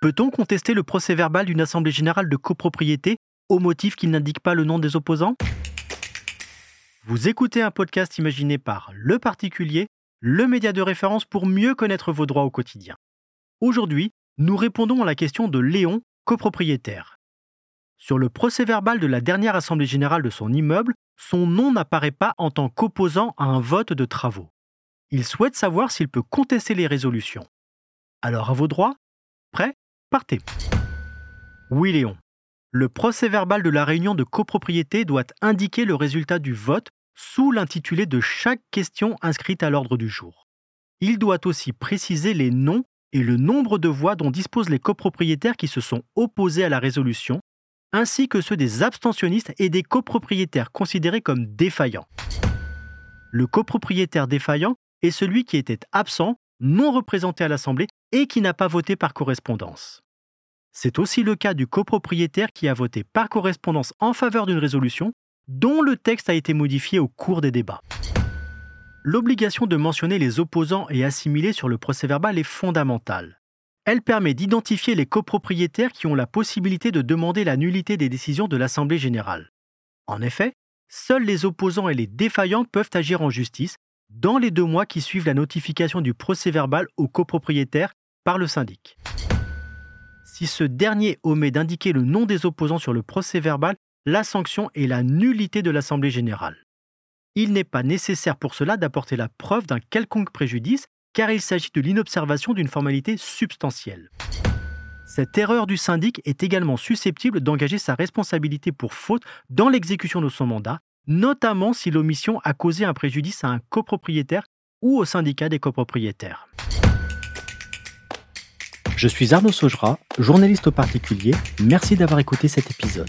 Peut-on contester le procès verbal d'une assemblée générale de copropriété au motif qu'il n'indique pas le nom des opposants? Vous écoutez un podcast imaginé par Le Particulier, le média de référence pour mieux connaître vos droits au quotidien. Aujourd'hui, nous répondons à la question de Léon, copropriétaire. Sur le procès verbal de la dernière assemblée générale de son immeuble, son nom n'apparaît pas en tant qu'opposant à un vote de travaux. Il souhaite savoir s'il peut contester les résolutions. Alors à vos droits Prêt? Partez. Oui Léon. Le procès verbal de la réunion de copropriété doit indiquer le résultat du vote sous l'intitulé de chaque question inscrite à l'ordre du jour. Il doit aussi préciser les noms et le nombre de voix dont disposent les copropriétaires qui se sont opposés à la résolution, ainsi que ceux des abstentionnistes et des copropriétaires considérés comme défaillants. Le copropriétaire défaillant est celui qui était absent, non représenté à l'Assemblée et qui n'a pas voté par correspondance. C'est aussi le cas du copropriétaire qui a voté par correspondance en faveur d'une résolution dont le texte a été modifié au cours des débats. L'obligation de mentionner les opposants et assimilés sur le procès-verbal est fondamentale. Elle permet d'identifier les copropriétaires qui ont la possibilité de demander la nullité des décisions de l'Assemblée générale. En effet, seuls les opposants et les défaillants peuvent agir en justice dans les deux mois qui suivent la notification du procès-verbal au copropriétaire par le syndic. Si ce dernier omet d'indiquer le nom des opposants sur le procès-verbal, la sanction est la nullité de l'Assemblée générale. Il n'est pas nécessaire pour cela d'apporter la preuve d'un quelconque préjudice, car il s'agit de l'inobservation d'une formalité substantielle. Cette erreur du syndic est également susceptible d'engager sa responsabilité pour faute dans l'exécution de son mandat, notamment si l'omission a causé un préjudice à un copropriétaire ou au syndicat des copropriétaires. Je suis Arnaud Saugera, journaliste au particulier. Merci d'avoir écouté cet épisode.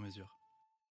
mesure.